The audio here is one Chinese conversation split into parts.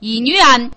一女人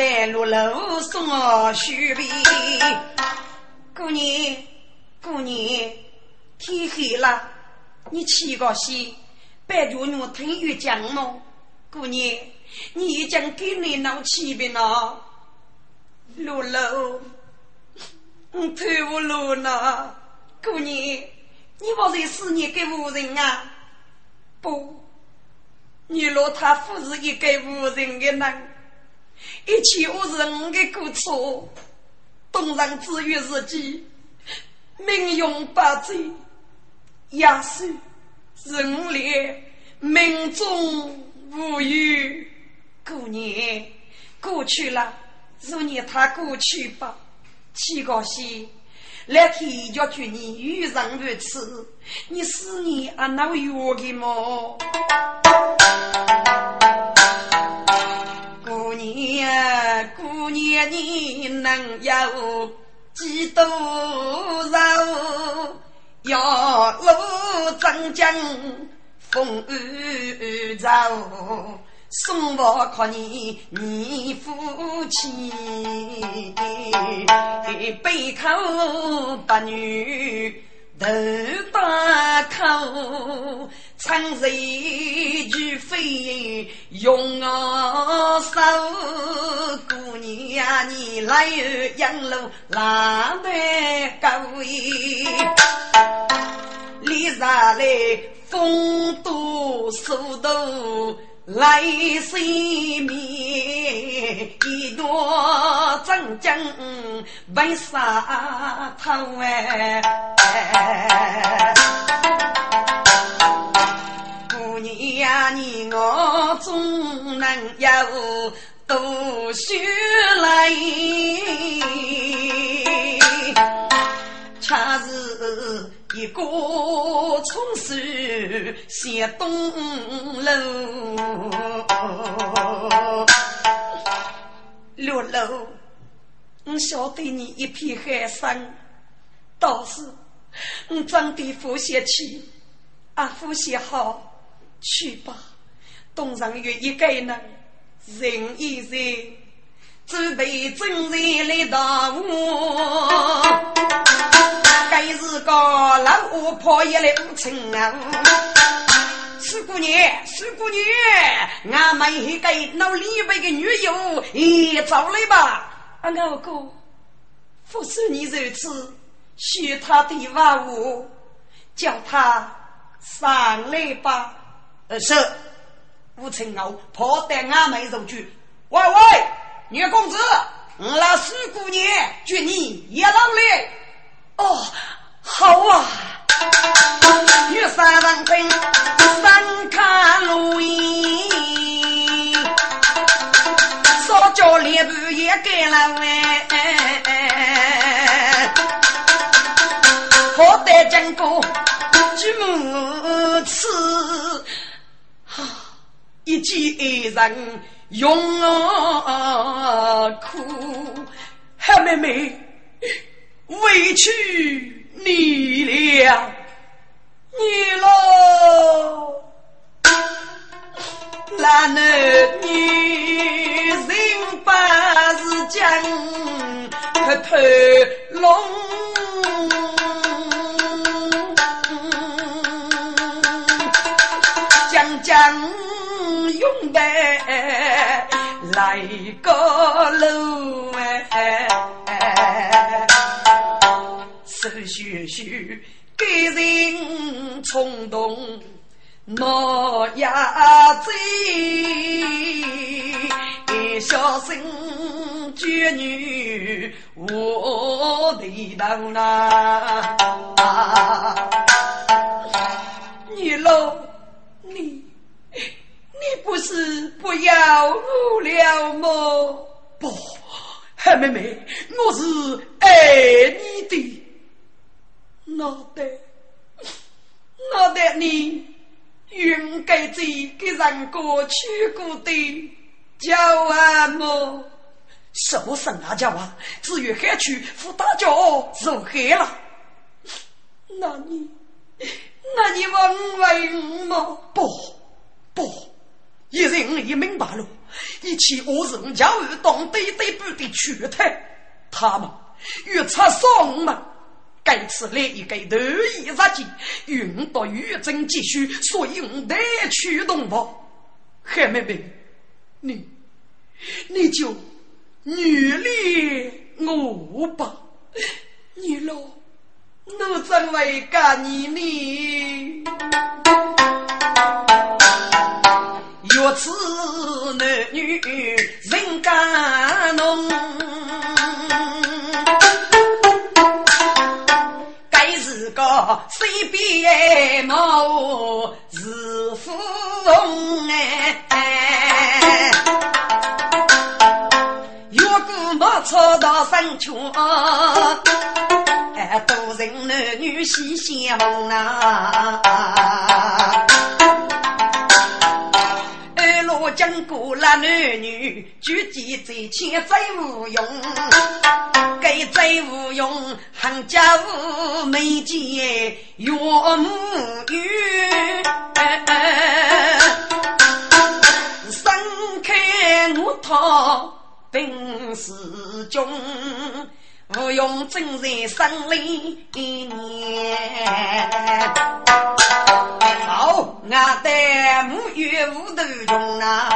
对着扫把。许备，姑娘，姑娘，天黑了，你起个戏，白脚女听月讲么？姑娘，你已经给你闹起病了，露露，我推不露呢？姑娘，你不是思念给无人啊？不，你若他不是一个无人的人。一切我是我的过错，东人至于自己，命用八罪，压死人烈，命中无有。过年过去了，祝你他过去吧。七个西，来天叫去你遇人如此，你思念啊那有的么？姑娘，你能有几多肉？要路长江风雨走，送我靠你，你夫妻背口八女。头大口，唱一句非用我手，姑娘你来养路哪得高位？立下来风多树多。来水面，一朵真金为啥头哎？姑娘你我总能有读书来，恰是。一个从事写东楼，六楼，我晓得你一片寒酸，倒是我长得呼吸气，啊呼吸好，去吧，东上月一个人，人一人，准备正人来到我。个老巫婆也来无情啊！苏姑娘，苏姑娘，俺们一个老李白的女友也走来吧？啊，我哥，不是你如此，许他的万物，叫他上来吧。呃，是吴青傲跑得俺们入去。喂喂，女公子，我那苏姑娘祝你也能来。哦，好啊！玉山人分三看路衣，少叫脸部也改了哎。好歹经过几母次，哈，一见爱人用苦，好妹妹。委屈你俩，你老难能你人不是将，不龙。将勇敢来个路哎。手续续给人冲动。我呀，子，小心眷女我的当啊！你老，你你不是不要我了吗？不，黑妹妹，我是爱你的。那得，那得你。云该在给人过去过的叫啊么？什么生啊叫啊？只有海去扶大脚入海了。那你，那你问问吗？不不，一人已明白了，一起我人教育当对对不的去态，他们越差送嘛。该次来一个头一日记，运到玉真继续，所以我得去动吧。海妹妹，你你就女力我吧，你老我怎会干你呢？若此男女人干浓。随便某是富翁哎，如果没错到山穷，哎，多人男女喜相逢啊。经过了男女举剑在前，再无用，该再无用，行家无美见岳母女，伸开我套定是中。不用正在生里年，好，俺的母月无头中啊！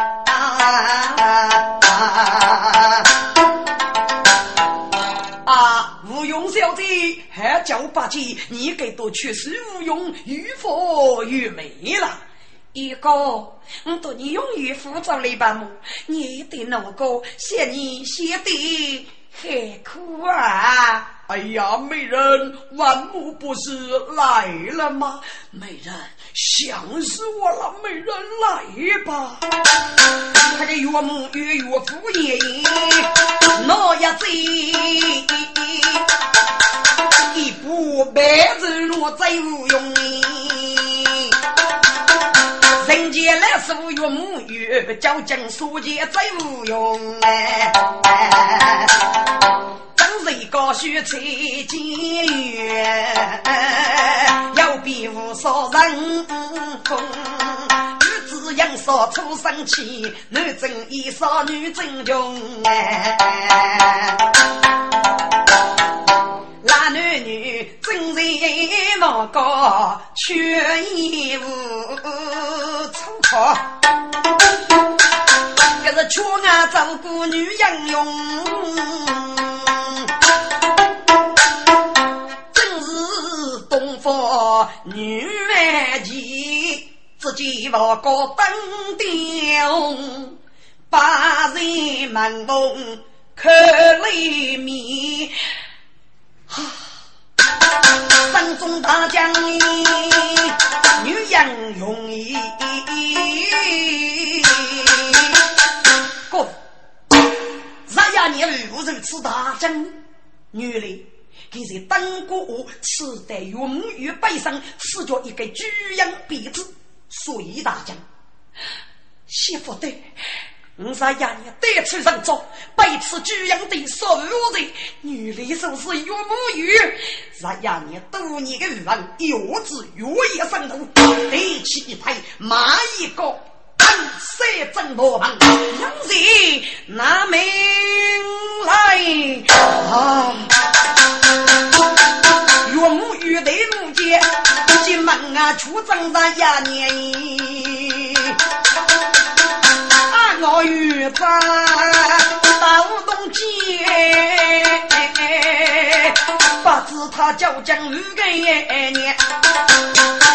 啊，吴用小姐还叫八戒，你给多确实吴用越佛越美了。一个，我对你用于辅助了吧么？你的那个写你写的。何苦啊！哎呀，美人，万木不是来了吗？美人，想死我了！美人，来吧！他的岳母与岳父爷爷闹呀子，一步白日落在无用。人间来是岳母与交警书记在无用哎。谁高须吹金月，要比无少人风。女子养少出生气，男真衣少女真穷哎。真人莫高，缺衣无穿。可是缺俺照顾女养用。女万骑，只见我高登顶，八人门风可泪将，女的。给在当过此代永远背上吃着一个巨阳鼻子，隋大将，媳妇的，我在衙内带出人走，背此巨阳的所有人，女里手是岳母玉，在衙内多年的欲望，又知月夜上头，抬起一台马一个三正罗盘，杨氏拿命来啊！岳母玉对母姐，进门啊出征在衙年。我与他到东街，不知他究竟如个年，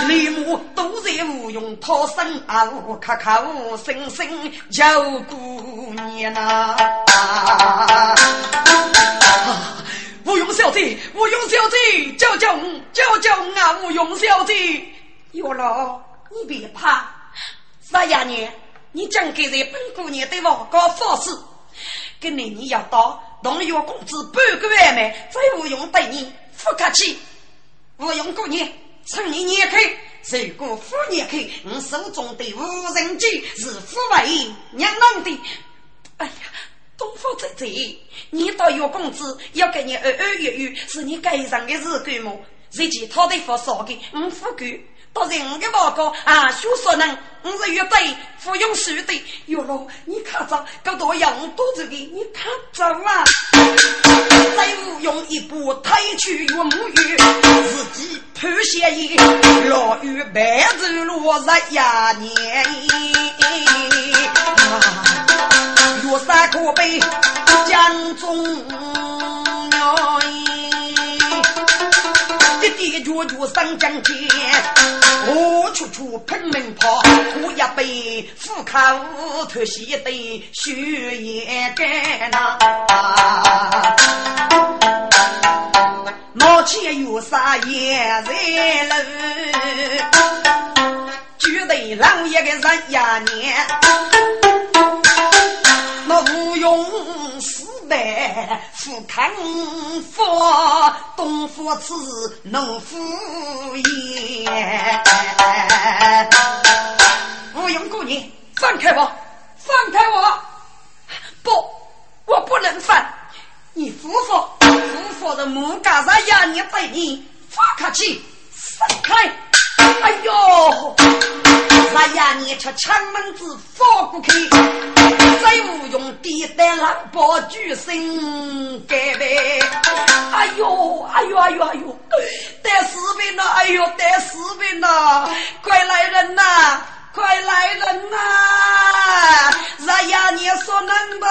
李母都在无用，讨生啊，卡卡无声声叫姑娘呐。吴用小姐，吴用小姐，救救救救啊！吴用小姐，哟喽，你别怕，三爷娘，你讲给这本姑娘对我搞法事，跟你你要到动用工资半个月没，再吴用对你不客气。吴用过年，趁你年开，如果夫年开，你手中的无人机是夫为娘郎的。哎呀！东方姐姐，你到月工资要给你二二月月，是你该上的日干么？日记他的发少给五副干，到人的报告啊，学说能五是月备服用数的。哟喽，你看着，够多用多子的，你看着啊！再无用一步退去月母月，自己判下一落雨白日落日呀年。岳山可悲，江中一滴脚脚上江天，我处处拼命跑，我也被虎口头吸得血也干呐。冒起岳山也在楼，绝对老一个人呀年。我无用四代富康福，东府子农夫也。无用姑娘，放开我，放开我！不，我不能放。你夫妇，夫妇的木杆子压你背你，放开去，放开！哎呦！那呀，你吃枪门子放不开，再无用地带狼包举身盖呗。哎呦，哎呦，哎呦，哎呦，带士兵呐！哎呦，带士兵呐！快来人呐！快来人呐！那呀，你说能吧？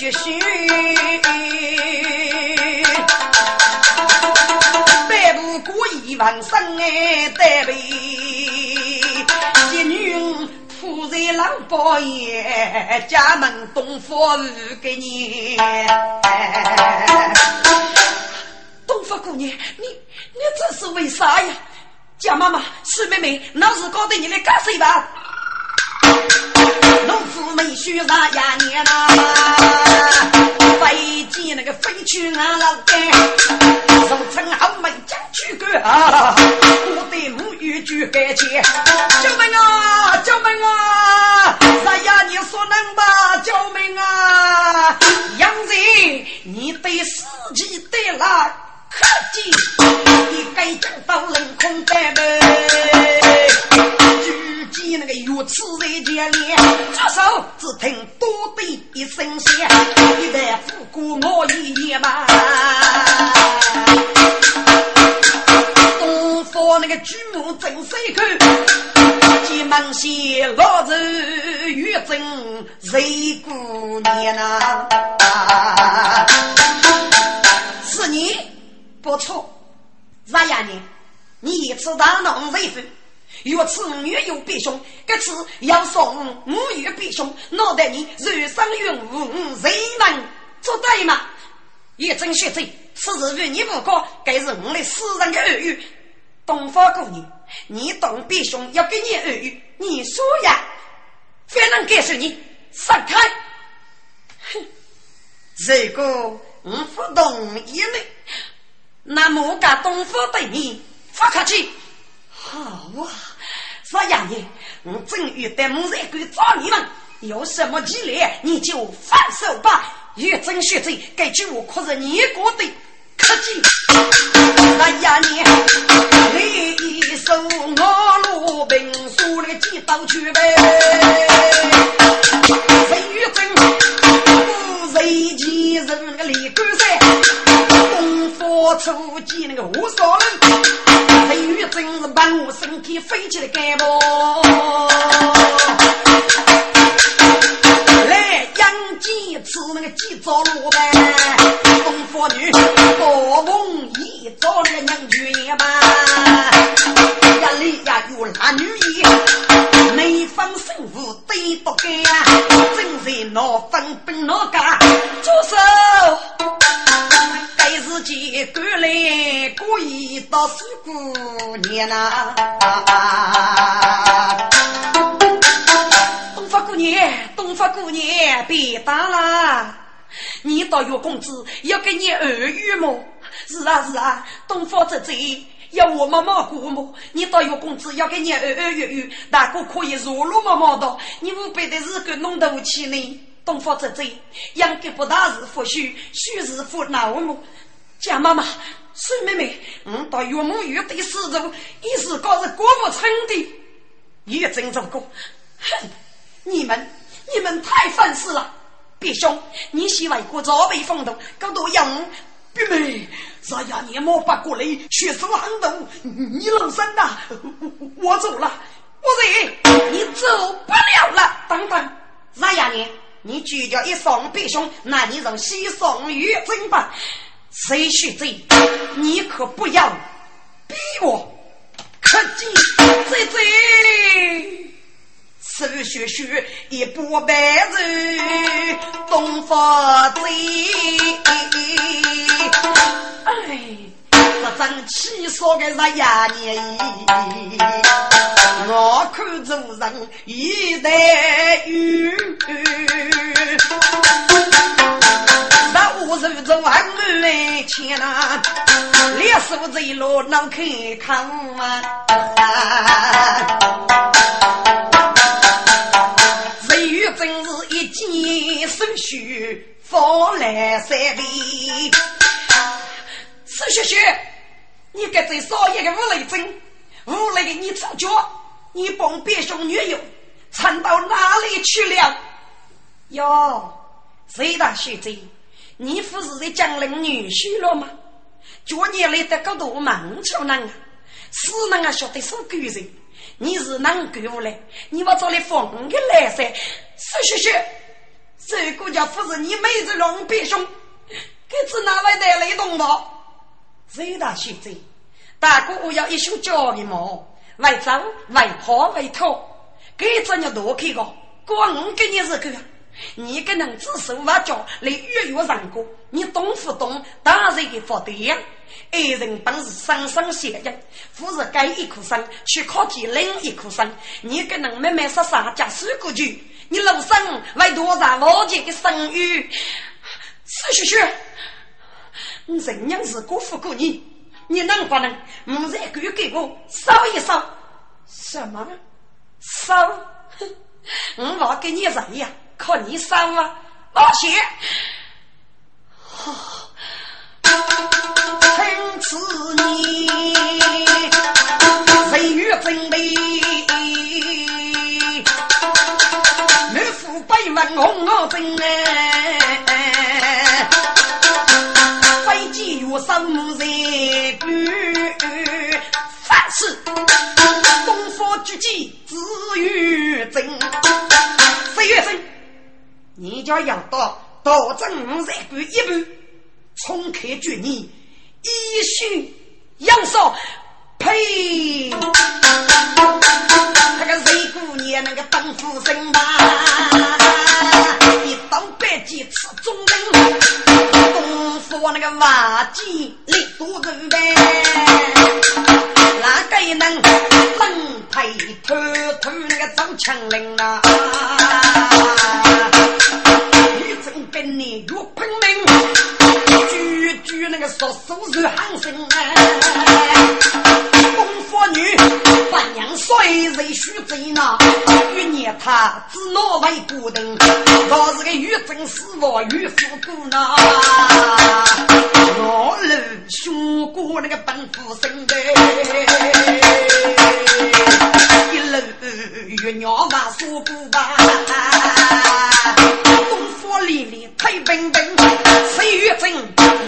娘手续续。万生哎，得呗！一女仆在老伯爷家门东方给你。东方姑娘，你你这是为啥呀？蒋妈妈，徐妹妹，老子搞得你来干谁吧？农夫没须啥呀年呐，飞机那个飞去俺老干，俗称好门将军哥啊，我的母语举干切，救命啊救命啊！啥呀你说能吧？救命啊！杨子，你对司机对了客气，你该讲到冷空白呗。见那个有刺在前脸，出手只听多的一声响，一旦虎过我一眼嘛。东方那个巨木真帅看，急忙先老子月正谁姑娘呐？是你不错，啥呀你？你一次大闹谁夫？若此女有必凶，这次要送母有必凶，脑袋你人生云雾，谁能做对吗？叶真学者，此事与你无关，该是我的私人的耳语。东方姑娘，你懂必凶要给你耳语，你说呀？非能告诉你，闪开！哼，如果我不同意呢，那么该东方对你不客气。好啊，少爷爷，我正欲带木材鬼找你们，有什么急来你就放手吧。岳真学者，该句话可是你过的客气。少爷爷，你一手我罗兵书那个几刀去呗。谁岳真，不谁雷击人那个李干山，东方初见那个无少人，雷雨真是把我身体飞起来干不？来杨戬吃那个鸡糟卤呗，东方女高凤仪找那个娘眷吧，呀里呀有男女衣，没分胜负对不干，正在闹分奔闹家，住手！该是几个来故意到四姑娘呐。东方姑娘，东方姑娘，别打啦！你到月公子要给你耳语么？是啊是啊，东方姐姐要我妈妈过么？你到月公子要给你耳耳语语，大哥可以如如妈妈的，你不背的是个弄得起呢？东方姐姐，养给不大是福须，须是福恼么？蒋妈妈，孙妹妹，嗯，到岳母岳的四周，一时告是过不成的，你也真做过，哼！你们，你们太犯事了！别兄，你喜外国早被风度，搞多样。妹妹，咱呀年莫把过来，血手行动，你冷身呐！我走了，我走，你走不了了。等等，咱呀年，你举着一双别兄，那你让西送玉珍吧。谁许罪？你可不要逼我！可记罪罪。苏学学一波白人，东方贼。哎，这真气说个是呀年，我看做人一代有。那五十万来钱呐，烈士在路能看看吗？手续放来三杯，苏雪雪，你给这少爷个五雷针，五雷的你出脚，你帮别兄女友藏到哪里去了？哟，谁大学者，你不是在江陵女婿了吗？叫你来得个多忙巧呢啊，是人啊晓得是狗人，你是能狗来？你把这里放个来噻，苏雪雪。这个家不是你妹子龙别兄，给子哪位带来动刀？谁大学者？大哥我要一宿教的毛，为走为跑为偷，给子你多开个，光给你是个，你个能指手画脚来越狱上过，你懂不懂？当然给发对呀！爱人本是生生血液，不是盖一颗心去靠近另一颗心，你个能慢慢杀杀加四个句。你老生为多少老姐的声誉？苏雪雪，人娘是辜负过你，你能不能不再给给我烧一烧？什么？烧？哼！我给你人呀，靠你烧 啊！老谢，好，从此你岁月真美。北门红我镇哎，飞机月生在古，凡事东方之计只有真。飞月镇，你家要到到镇在古一步，冲开绝你，一须杨少。呸！那个谁姑娘那个当夫人吧，一刀百击刺中人，功夫那个瓦技力度人呗，哪个能能配偷偷那个走枪人啊？跟你越拼命，句句那个说手是喊声啊！东方女，半娘虽然须贼呐，与念他只拿为孤灯，倒是个玉真死亡玉夫姑呐。我路学过那个本夫生的，月娘把说过吧。东方丽丽太。冰冰，谁月真？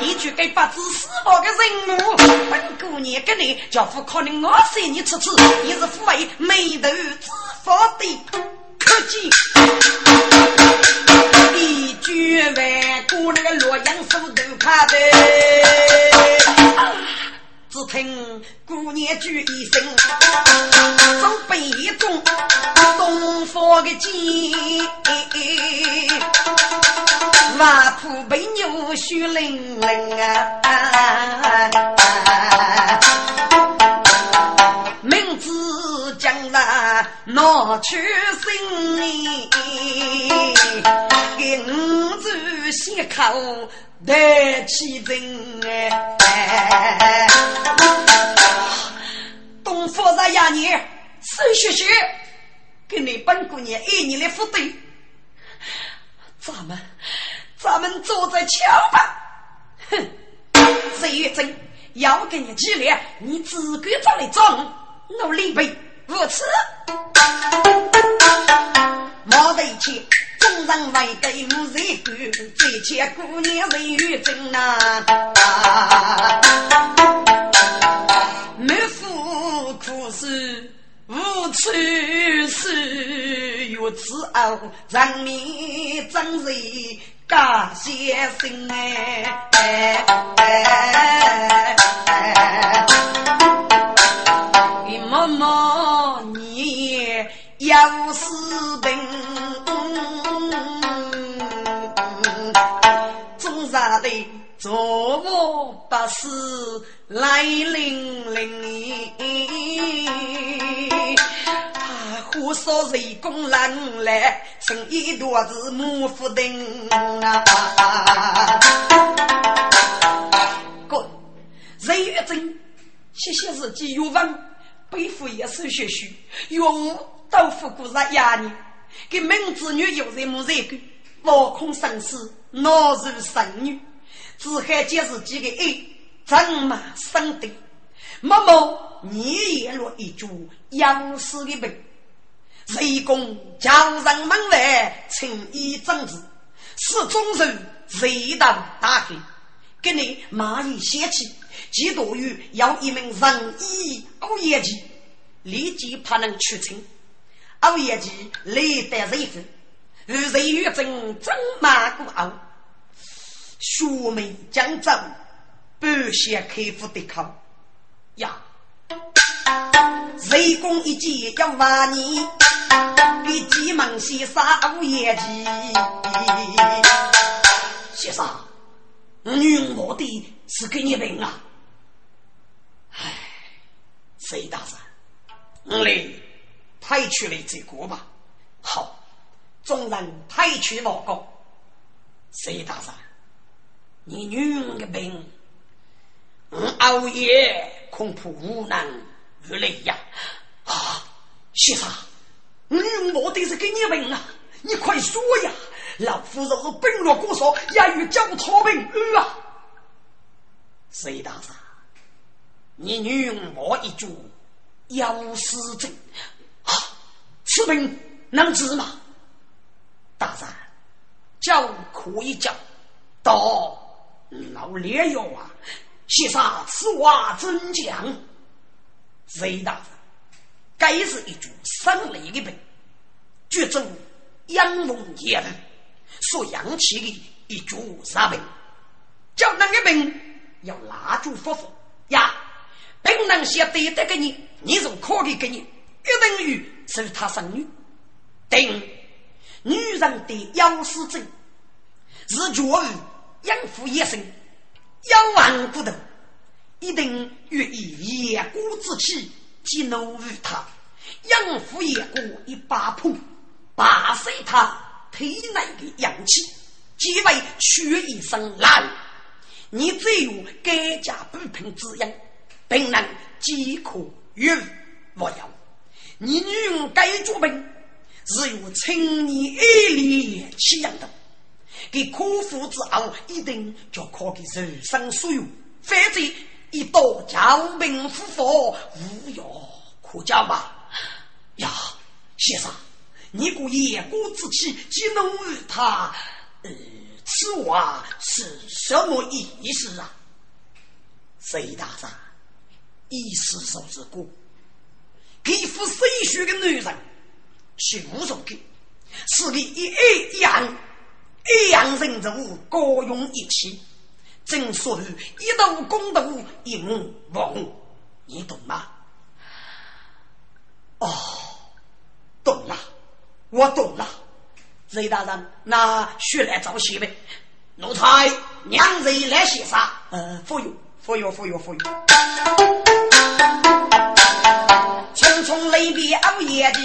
你去给八字四宝的人物，本姑娘跟你叫夫可能我随你吃吃，你是父为眉头之福的可见。一句万古那个洛阳手都怕的。只听姑娘句一声，走北中东方的剑，瓦铺被牛血淋淋啊！明知将来拿去心，给五子先口。得起真哎！东府人呀，你孙学学，给你本姑娘一年的福对，咱们咱们坐着瞧吧。哼，谁月真要给你几两，你自个找来找我，努力背无耻，没得钱。众人为对母人管，最欠姑娘人缘真呐。满腹苦事无处诉，月子后人面真是假先生哎。妈妈，你要是病。的坐卧不思来临临，啊！火烧人工人来，成一坨子木斧钉啊！滚！人越真，谢谢自己有文，背负一手血书，用豆腐过日压你，给门子女有人没人管，望空生死，恼如神女。只害皆是几个爱，怎么生的？某某你也落一株养死的病，谁公叫人门外轻易争执，是忠人谁当大黑？给你蚂蚁嫌弃，嫉妒于要一名仁义欧业绩，立即怕能取清欧业绩累得人分，与谁与争争马过傲。学妹将走，不先开腹的口呀！雷公一击要万你，给急忙先生无业绩。先生，女我的是给你病啊！唉，谁大人，我来派去了这个吧。好，众人派去报告。隋大人。你女人的病，我熬夜恐怕无能于力呀！啊，先生，女人我的是给你病啊！你快说呀！老夫若是病弱过少，也与叫草病啊！谁大人，你女人我一主腰失症，啊，此病能治吗？大人，叫可以叫到。老烈哟啊！先生，此话怎讲？隋大人，该是一株生雷的病，绝症阳风炎热，所养起的一株杀病。叫那个病要蜡烛夫妇呀，病能写对得给你，你就可以给你，约等于是他生女。等女人的腰丝症是绝于。养父一生，养完骨头，一定欲以野骨之气激怒于他。养父野骨一把碰，拔碎他体内的阳气，即为取一生来。你只有改嫁补品滋养，并能饥渴于无忧。你女人该做病，是由青年爱恋起养的。给苦苦之后，一定就可给人生所有，反正一刀教命夫佛，无药可救吧？呀，先生，你故言过之气，激怒他，呃，此话是什么意思啊？隋大人，意思说是过，给付水血的女人，是无所给，是你一一样一样人物各用一气，正所谓一斗功德一目望，你懂吗？哦，懂了，我懂了。雷大人，那血来招喜呗？奴才娘子来写啥？呃，服用，服用，服用，服用。匆匆雷别熬夜的，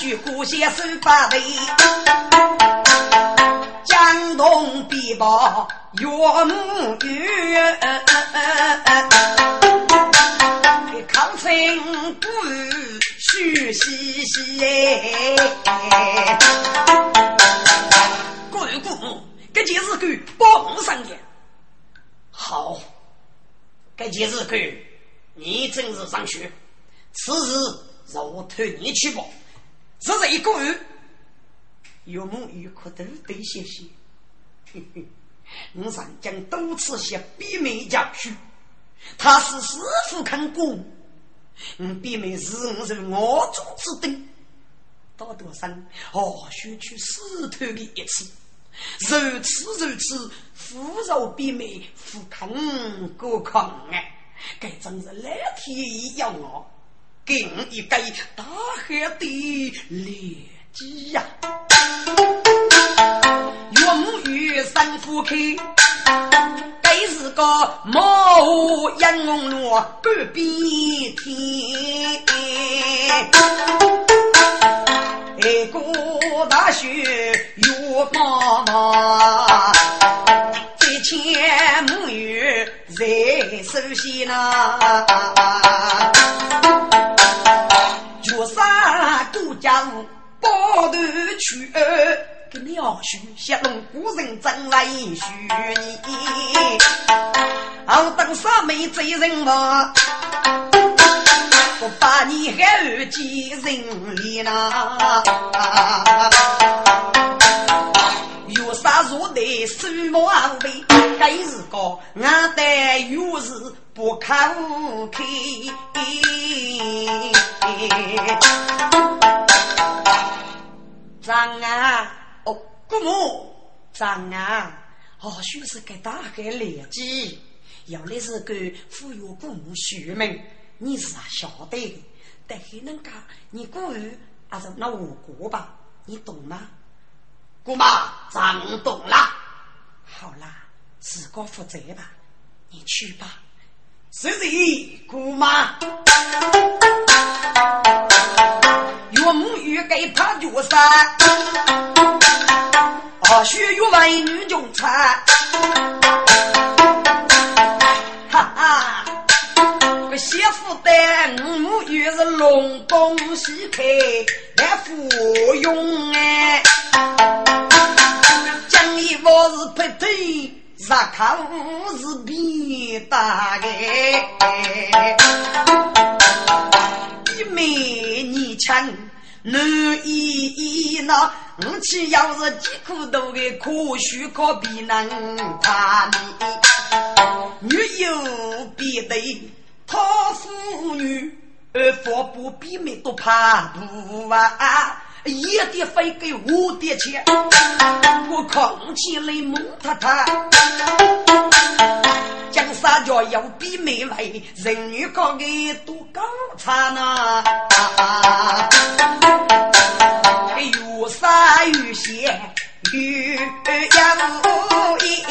句古写手把背，江东必报岳母语，康生不须细细哎，贵姑母，这件事给帮上的。好，这件事给你真是上学，此事我托你去办。这是一个月，有梦有可都得谢谢。我上将多次向闭门教书，他是师傅看过。我闭门是我是我做之等，到多生哦，学去死透的一次，如此如此，富饶闭门，富康过康哎，该真是蓝天要我，给我一个大海的劣迹呀！永与三夫开。该是个毛杨龙路半边天，哎，过大雪月茫茫，几千母女在手心呐，杀杜家务包头去。个鸟须，小龙古人真来许你，好等三妹追人嘛，我把你还记人里呐。有啥若得手毛安慰，该是个俺的有时不可开。张啊！哦姑母，长啊，或许是给大概了解，要的是给富有姑母续命，你是啊晓得的。但还能讲，你过于还是那我过吧，你懂吗？姑妈，长懂了。好啦，自个负责吧，你去吧。是的，姑妈。母欲给他绝杀。或许有为女中产，哈哈！个媳妇带母又是隆咚西开来服用哎，讲一我是不对，日看是比大哎，一妹你强。男一一那，我去要是几苦多的可许可比能怕你，女有必得讨妇女，而佛不比没都怕不完！一点分给五点钱，我扛起来蒙他他。江山家要比美味，人女高的多高差呢？越杀越险，越养无依。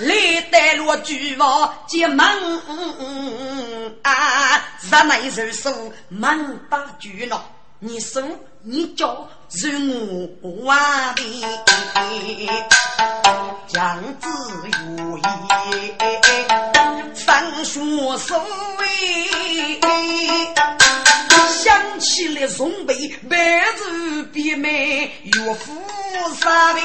来带落巨王结盟啊！日内受数门大巨闹，你送你叫是我完的，将子如意，三叔所为。起来送杯白酒，别美岳父杀的，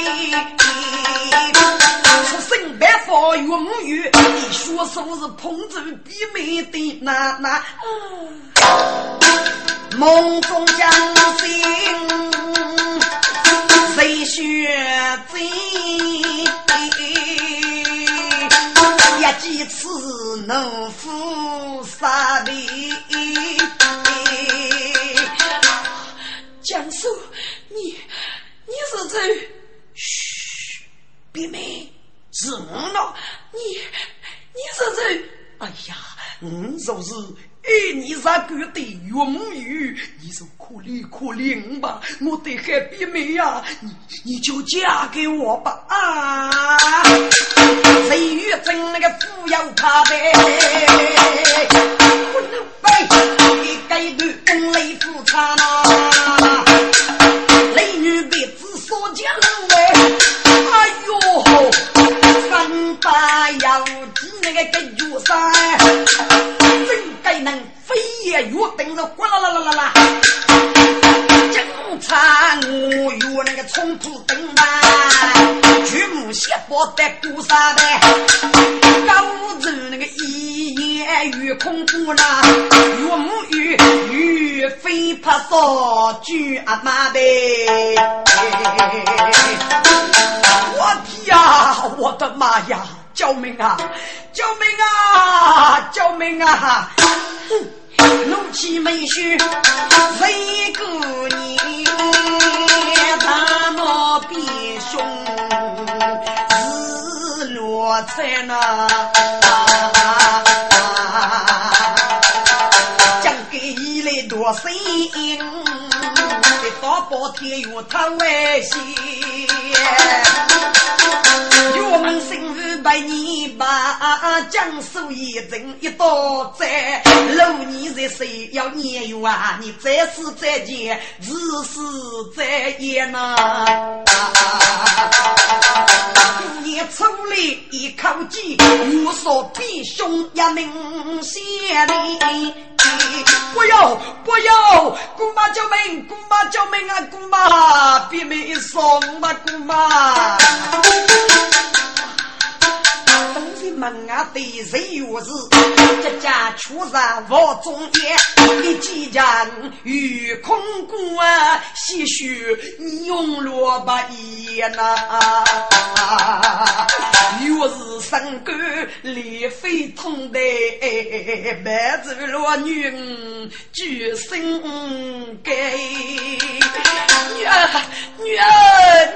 出身白发岳母岳，你说是不是捧着比美的那那？梦中将醒。血债，一几次能负杀的。是谁？嘘，别妹，是我了。你你是谁？哎呀，你就是爱你杀狗的永玉，你就可怜可怜吧，我得还别妹呀，你你就嫁给我吧啊！谁与真那个富有怕的？我能背你该对公雷夫差呐，八幺几那个个月三，真该能飞也越等着呱啦啦啦啦啦，警察我与那个冲突等吧，举目写报的鼓啥的，高子那个一言与空苦啦，岳母与与飞拍扫举阿妈的。我天呀，我的妈呀！救命啊！救命啊！救命啊！怒气没须谁个你，他莫变凶，日落在那。将给一来多声音，给大包天有他危险。我们生日百年把江苏一人一刀斩，六年在谁要年月啊？你再死再见，日死再言呐！姑娘出来一口气，我说比兄也明显的。不要不要，姑妈救命！姑妈救命啊！姑妈，别没送嘛，姑妈。门啊，对谁有事？这家出上我中间，你既然与空谷啊，些许你用萝卜叶呐。若是身干烈非痛的，白走了女举身给。女儿女儿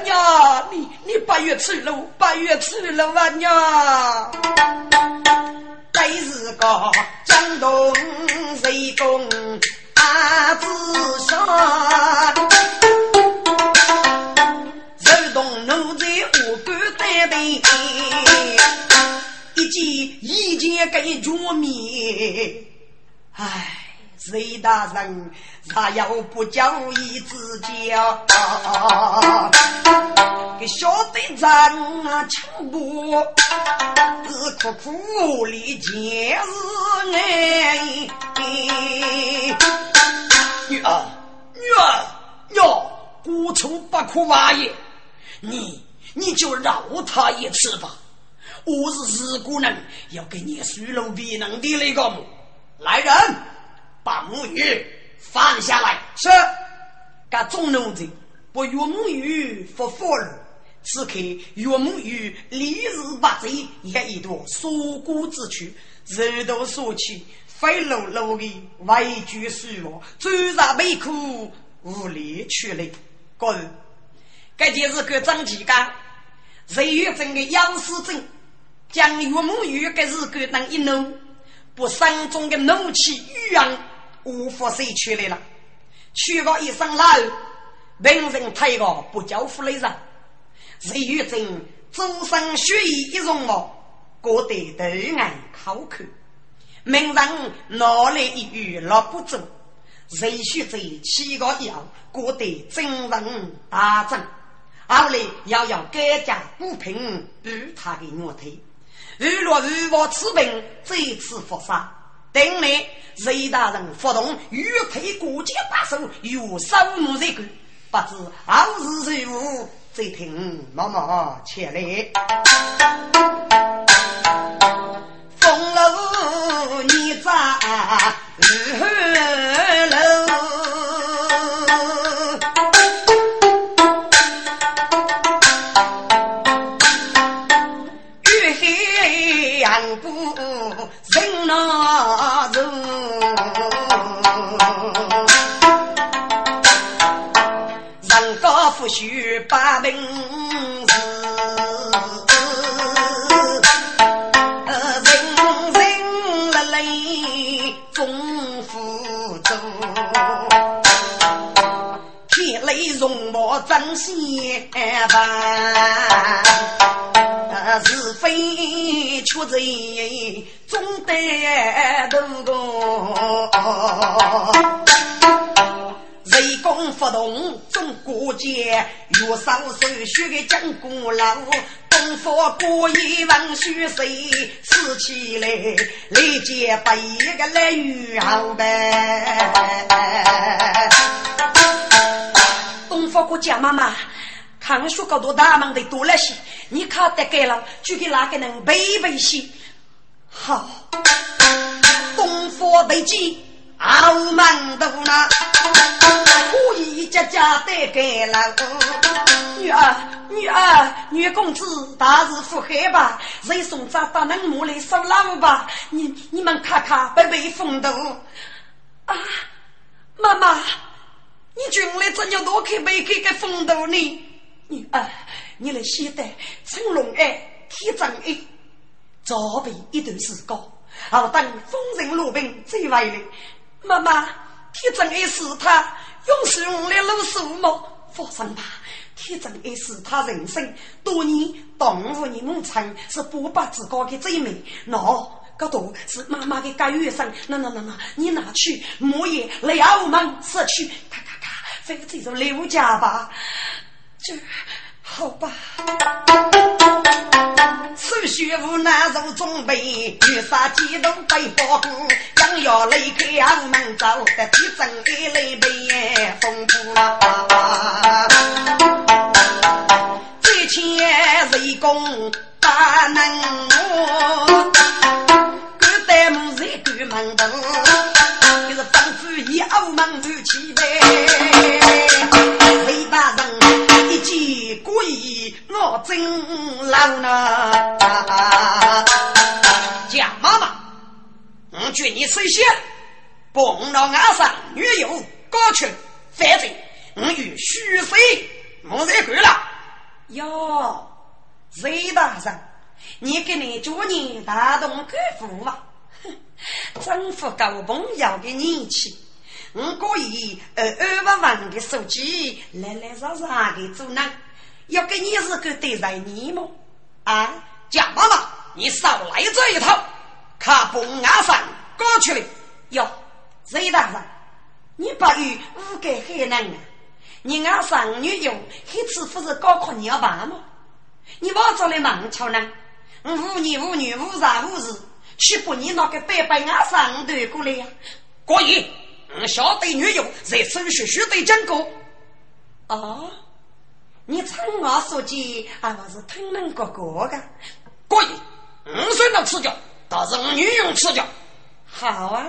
娘，你你八月出路，八月出路啊娘。该是个江东谁公阿子上，手动奴才我敢担当，一件一件给着面，唉。谁大人咋要不教义之教？给小队长啊，强不是苦苦里见是爱。女儿，女儿哟，孤愁不苦娃爷，你你就饶他一次吧。我是日姑娘，要给你输入别能的那个来人。把母鱼放下来，是。该众奴子把岳母鱼复活了。此刻岳母与李氏八贼，也一朵锁骨之躯，肉头缩起，肥碌碌的委屈虚弱，嘴上悲苦，无力去来。各位，这就是个张继刚，谁与整个杨思正，将岳母鱼给日干当一怒，把山中的怒气欲扬。无法谁去来了，去个一声老，本人推个不交付的人，谁与真终身血液一融合，过得对岸口口。名人拿来一语落不走，谁须在七个要过得真人大正，后来要要改嫁不平，与他的岳腿，如若如我此病再次复发。等来，隋大人发动御推过节把守，有守木这个，不知后日如何，再听妈妈前来。是非却在总得度雷公发动中国界，月上手续的讲古老，东方过一万虚岁，死起来立即把一个来遇好呗。东方过家妈妈，看书高多大忙的多了些，你看得该了，就给哪个人背背些。好，东方得记。傲慢的呢，可以家家得给了。女儿，女儿，女公子，大日不黑吧？人送咱到恁母来收老吧？你你们看看，被被风度啊！妈妈，你进来怎样多开没开个风度呢？女儿，你来写的成龙爱，铁正哎，早备一段时光，好等风尘落病再回来。妈妈，铁真爱是他，永是用来露宿吗？放心吧，铁真爱是他人生多年动物的牧场，是不把自个的最美。那这多是妈妈的家园生，那那那那，你拿去，莫也来澳门失去，咔咔咔，非这种刘家吧？这。好吧，手学无难做准备，女杀激动背包，想要离开澳门走，得提真的来背风波。这钱人工不能摸，敢带木人敢门头，就是仿佛以澳门为起呗。我真老呢，蒋妈妈，我劝你首先碰到岸上女友过去，反正我与徐飞我在管了。哟，雷大人，你给你祝你大动肝腹吧，政府高朋友的年气。我可以二二万万的手机来来上上的做呢。要给你是个得罪你吗？啊，蒋妈妈，你少来这一套，看崩阿上过去了。哟，雷大人，你不与五改海南啊？你阿上女友还次不是高考你要办吗？你往这来忙瞧呢？无女无女无啥无事，岂不你那个白白阿上对过来呀？可以，我晓得女友在手续须得经过。啊？你称我说句，还不是听人哥哥的？可以，我虽能赐教，但是我女用吃教。好啊，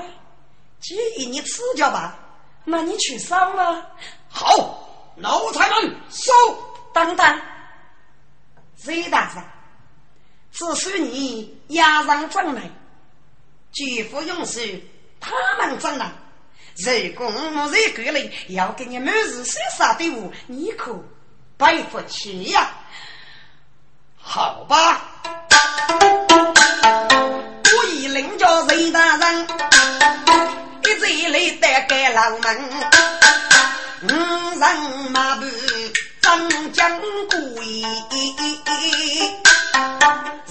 既然你吃教吧，那你去收啊。好，奴才们收。等等，谁大人，只许你押上阵来，绝不允许他们正来。如果我在这里要给你满日三杀的话，你可？白不起呀，好吧。我已领着隋大人，一直来带给老门，五人马步张将贵，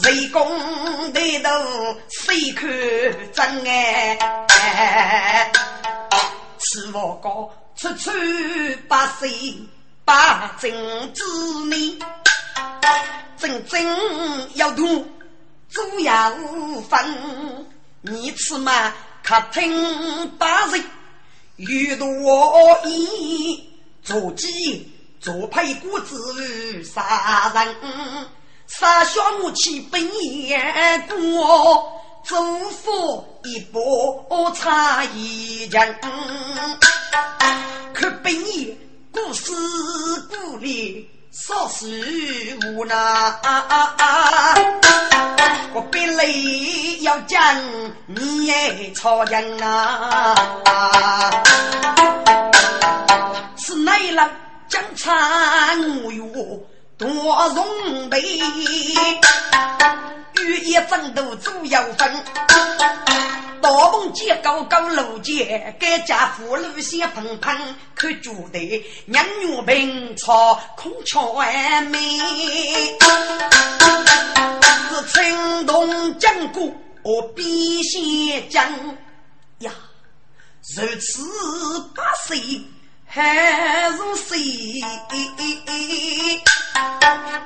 谁公抬头细看真哎，此我高处处八岁。八正之内，真正要读主要分。你此嘛可听八人，遇多疑，做鸡做配骨子杀人，杀小母亲本也多，祖父一波差一人，可本也。故事故里少时无奈，我本来要讲你爱超人啊，是哪一郎将参我哟多容备，雨夜争斗主要分。大梦见高高楼间，该家父老先碰碰，看住的娘女平草空桥美，是青铜江古我笔仙将呀，如此八岁还如谁？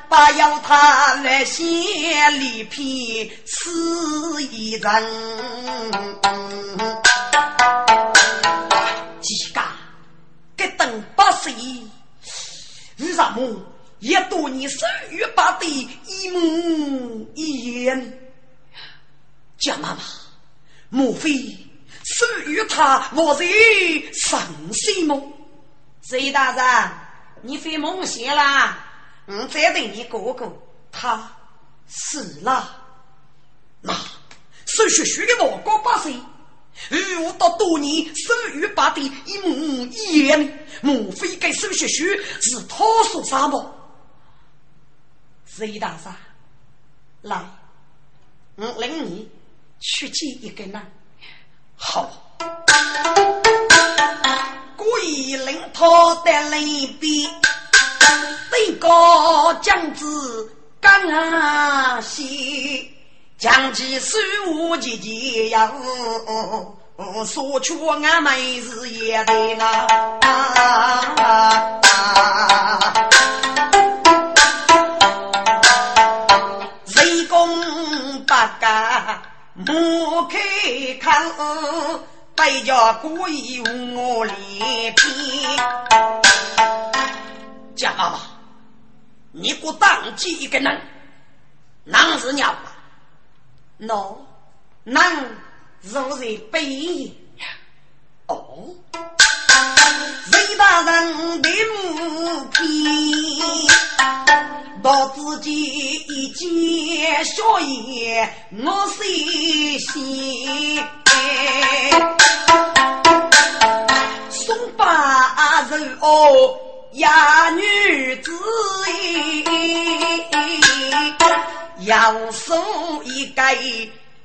不要他来写里篇诗一人，几个给等八岁，为什么也多你手语八的一模一样？蒋妈妈，莫非手语他我在上心吗？隋大人，你非梦醒了。我再等你哥哥，他死了。那手学学的我高八岁，与我到多年手语八的一模一样，莫非该手学学是他所杀吗？隋大人，来，我领你去见一个人。好，故意领他的那边。对高将子刚西，将其手无姐姐呀，说出俺妹子也得啊。谁公八嘎莫开口，白家故意我脸皮。家妈妈，你给我当机一个人，男是鸟吧？no，男若是背哦，魏大人的母亲，到自己一见笑颜，我心心。送八人哦。呀，女子要送一个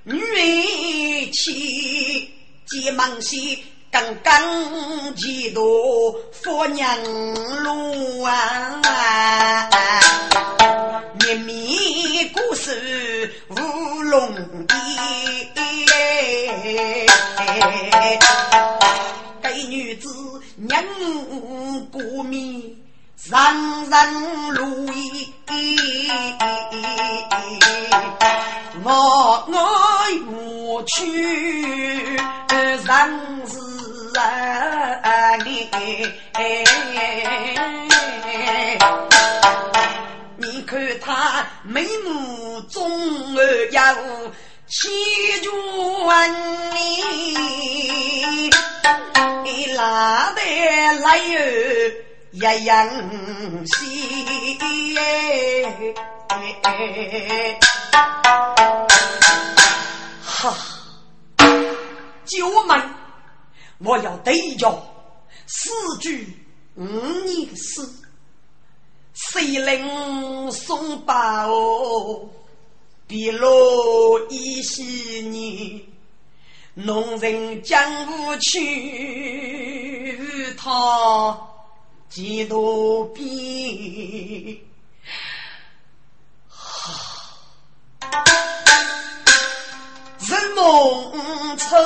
女妻，急忙些刚刚几度佛娘路啊，绵绵故事乌龙的，该女子。娘过命，人人如意。我爱我去，人是啊你。你看他眉目中儿有千转你。哪得来有一样戏？哈！九妹，我要对着四句五年诗，谁领送宝？碧落一夕年。农人将无去，他几多变？人梦愁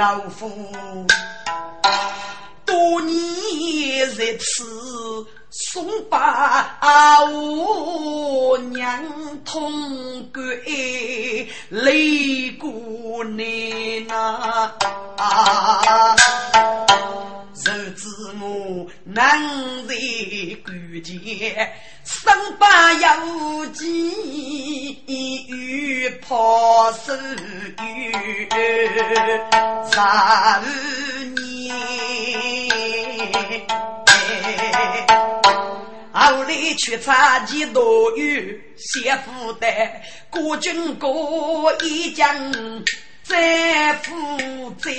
老夫。多年在此送把我娘痛归泪过难呐，日子我难在关键，生把有几。我手语十年，后来却差几多余，先负担国军国一将再负责，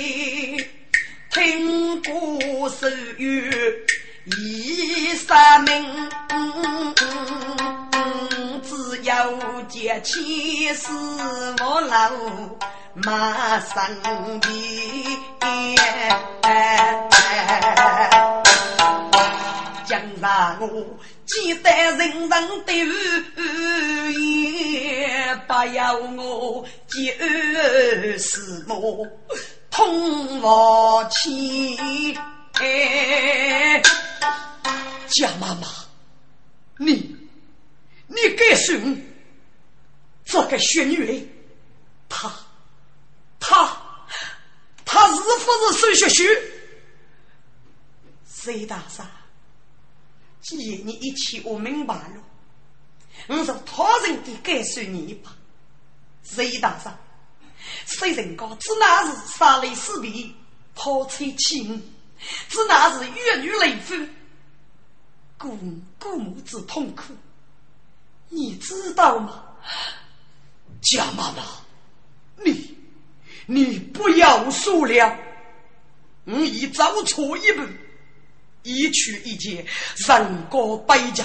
听过手语一三命。只要见千丝我老马身边，将来我记得人人的言，不要我就是我痛我妻。贾妈妈，你。你该信这个血女，她，她，她是不是孙雪雪？谁大傻，既然你一起我明白了，我是他人的该信你吧？谁大傻，虽人高，只那是杀雷死皮，抛妻弃母，只那是怨女泪夫，故故母之痛苦。你知道吗，贾妈妈，你你不要说了，我已走错一步，一去一见，人过百家。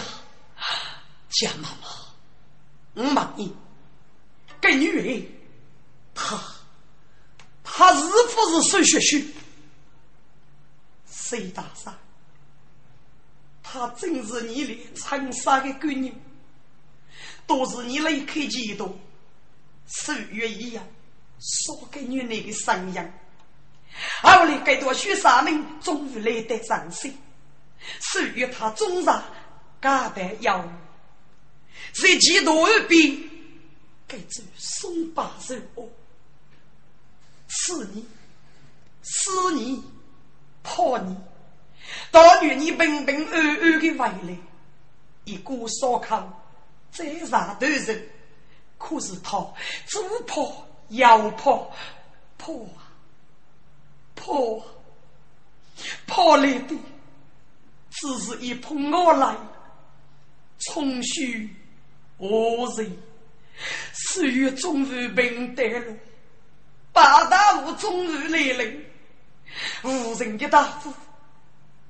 贾妈妈，我问你，这女人，她她是不是孙雪雪？谁大山？她真是你连长沙的闺女。都是你来开几多，十月一样，说给你那个声音。后来给多许三名，终于来得上身。十月他终日加班要，在几多二边，给这松把手哦，是你，是你，怕你，大女你平平安安的回来，一锅烧烤。再上头人，可是他左跑右跑，跑啊跑，跑来的只是一捧我来，冲虚恶人，岁月终于平淡了，八大户终于来临，无人的大夫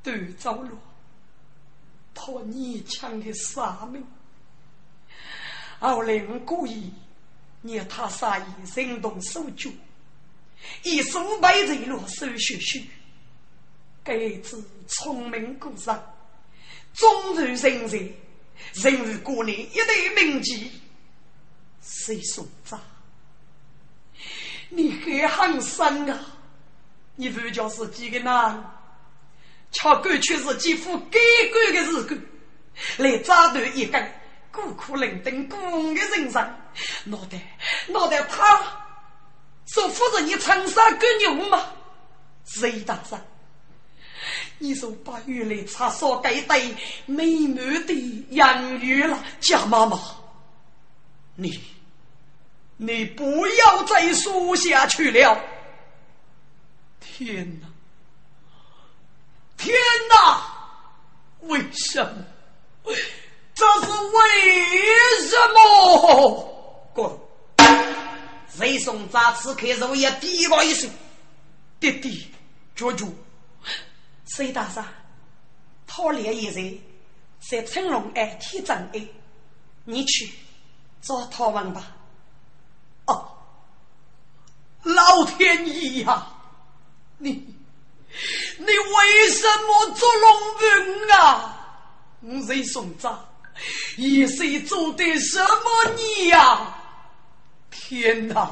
都走了，他年轻的杀命。后来我故意让他杀意行动手脚，以数百人落手血血。该子聪明过人，忠于人才，人为国内一代名妓。谁说诈？你还很深啊！你不叫是几个男，巧干却是几副该干的事干，来扎断一根。孤苦伶仃，孤的人生，脑袋脑袋他说扶着你长沙割牛吗？谁大人，你说把原来茶烧给对美满的养育了贾妈妈，你你不要再说下去了！天哪，天哪，为什么？这是为什么？哥，谁送扎此刻肉也低我一声，弟弟，舅舅，谁大山，他俩一人在成龙爱天正爱，你去找他们吧。老天爷呀，你你为什么捉龙人啊？我随宋扎。一谁做的什么孽呀？天哪！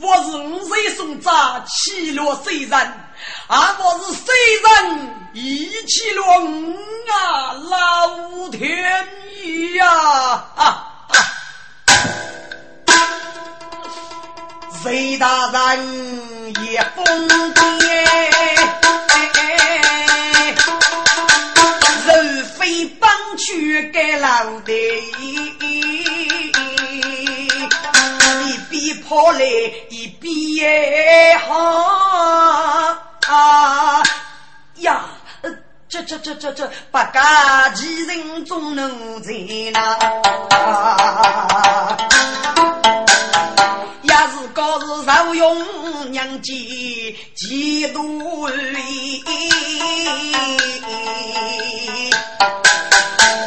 我是五岁送扎欺了谁人？啊，我是谁人一七了五啊？老天爷呀！隋大人也疯癫。非帮去给老的，一边跑来一边喊啊呀！这这这这这，八家几人总能在那？也是受用娘几几多里？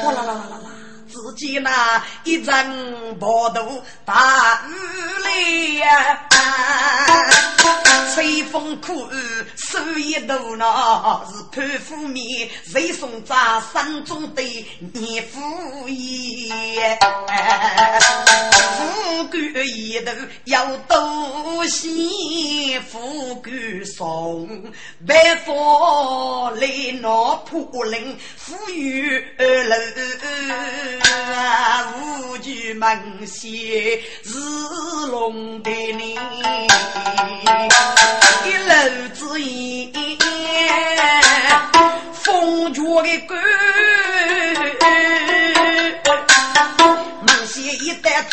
哗啦啦啦啦啦，自己那一阵暴徒大雨来呀吹风苦雨手一抖那是潘富面，谁送扎山中的年富爷？富贵一头要多些，富贵送白发来拿破领，富裕二楼无惧门前是龙的你。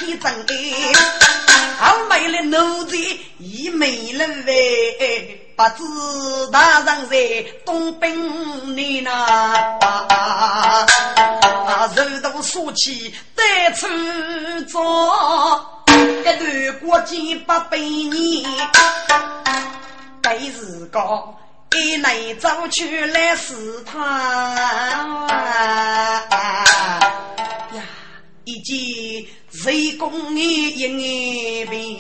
一担天真哎，好美的奴才已没了喂，不知大人在东兵里呐，手头说起带出走。一段过境八百年，该是个一内走去来试探呀！一见谁公你一眼病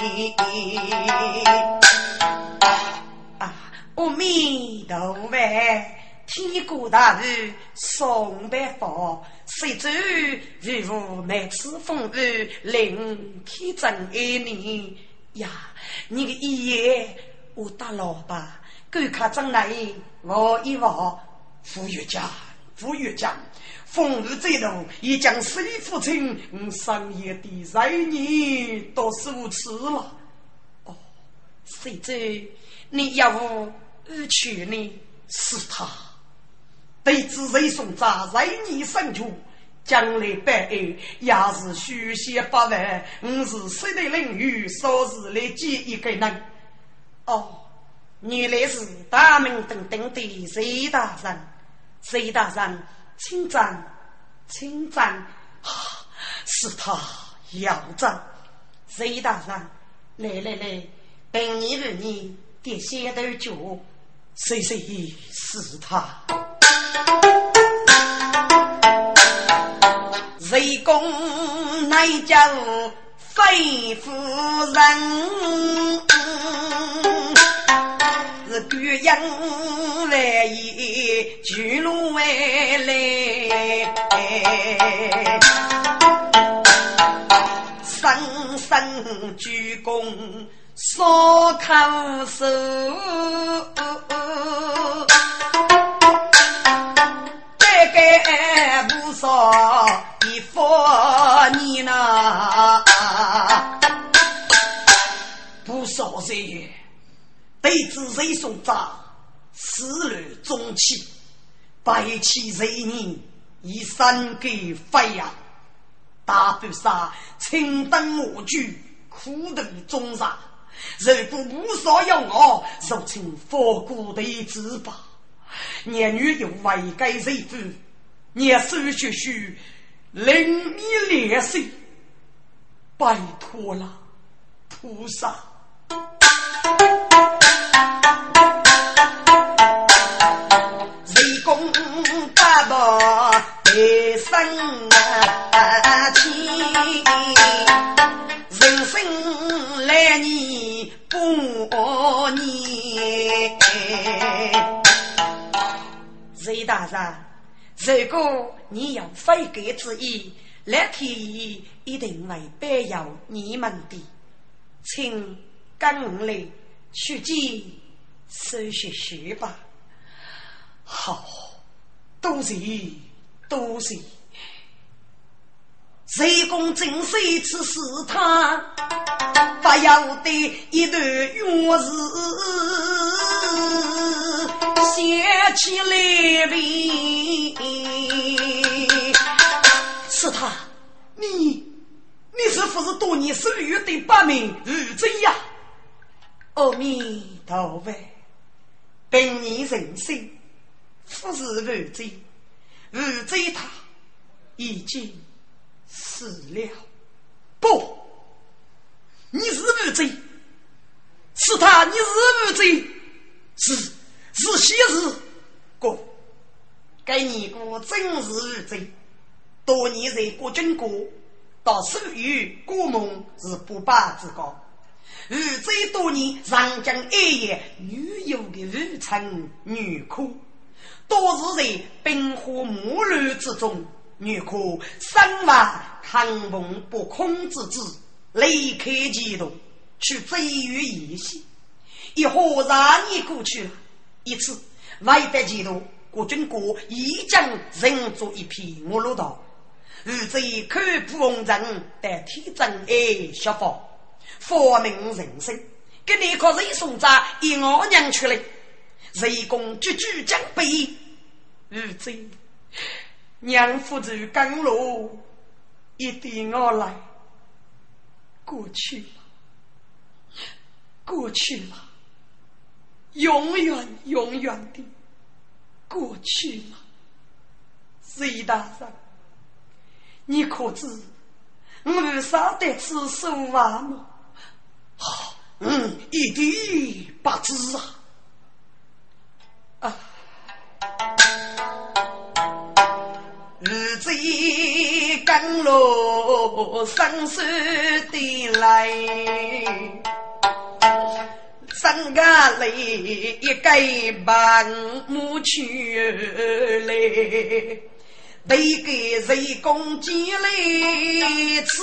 啊！阿弥陀佛，天国大人送白佛。谁知如无每次风雨，令天真爱你呀！你的一言我打老吧，赶快将来望一望。傅月家，傅月家，风雨再大，也将谁父亲我深夜的十年都是无耻了。哦，谁知你要我去呢？是他。得知人送扎人你生出，将来百案也是虚写八万。我是谁的领域，说是来接一个人。哦，原来是大名鼎鼎的谁大人。谁大人，请站，请站。啊，是他要站。隋大人，来来来，本你日你点先头酒。谁谁是他？为公乃叫费夫人，是贵人来也，巨鹿回来，声声鞠躬，烧口手。不少一福你呐，不少人对子谁送葬，死乱中气，白起人人以三给飞扬，大菩萨青灯我举，苦等中杀，如果无所有我，受请佛骨的之吧。年女又为该谁夫，年手学学，令你怜惜，拜托了，菩萨。生气，人生来年不年。隋大人，如果你有非改之意，那天意一定会保佑你们的，请跟我来去见苏学学吧。好，多谢多谢。谁公正是此是，他不要的一段往事。想起来呗，是他，你，你是不是多年守约的八名如贼呀？阿弥陀佛，本年人生，不是如贼，如贼他已经死了。不，你是如贼，是他，你是如贼，是。是昔日哥，该尼姑真是如贼，多年在国军国。到属于国梦是不败之高，如这多年长江暗夜女友的如尘女哭，多是在冰火木乱之中，女哭身亡抗风不空之子，离开极度去追于异西，一何让你过去？一次未得极度，国军国已将人作一批木路道。如今看不红尘，代替真爱效法，发明人生。给你可谁送在一我娘出来？谁共句句将背？如今娘夫子甘露，一定我来。过去了，过去了，永远永远的过去了。谁大人？你可知我啥得此说话吗？好，嗯，一定不知！啊，甘露生疏的来，三个泪一个半母去来。得给谁公鸡来吃？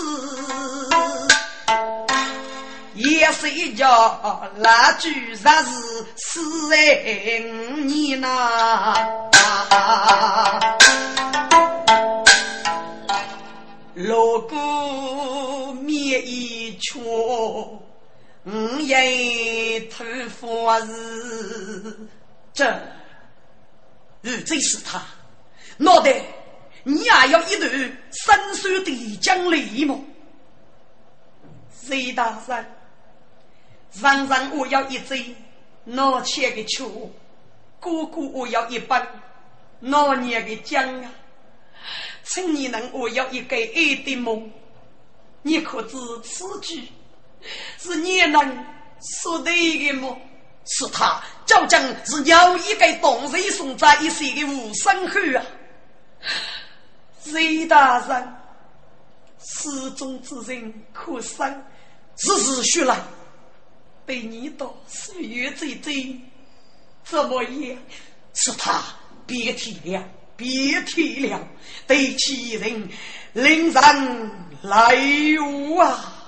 也睡觉那句啥是四爱你呐？锣鼓灭一曲，五夜头发是这，如真是他，脑袋。你也要一段深邃的经历吗？隋大人，人人我要一醉，拿钱的球，哥哥我要一本，拿年的奖啊！请你能我要一个爱的梦，你可知此句是你能说对的吗？是他究竟是要一个动人送在一些的无声口啊！隋大人，失踪之人可生，日日须来，被你到岁月最最怎么样？是他别体谅，别提了，得其人令人来无啊！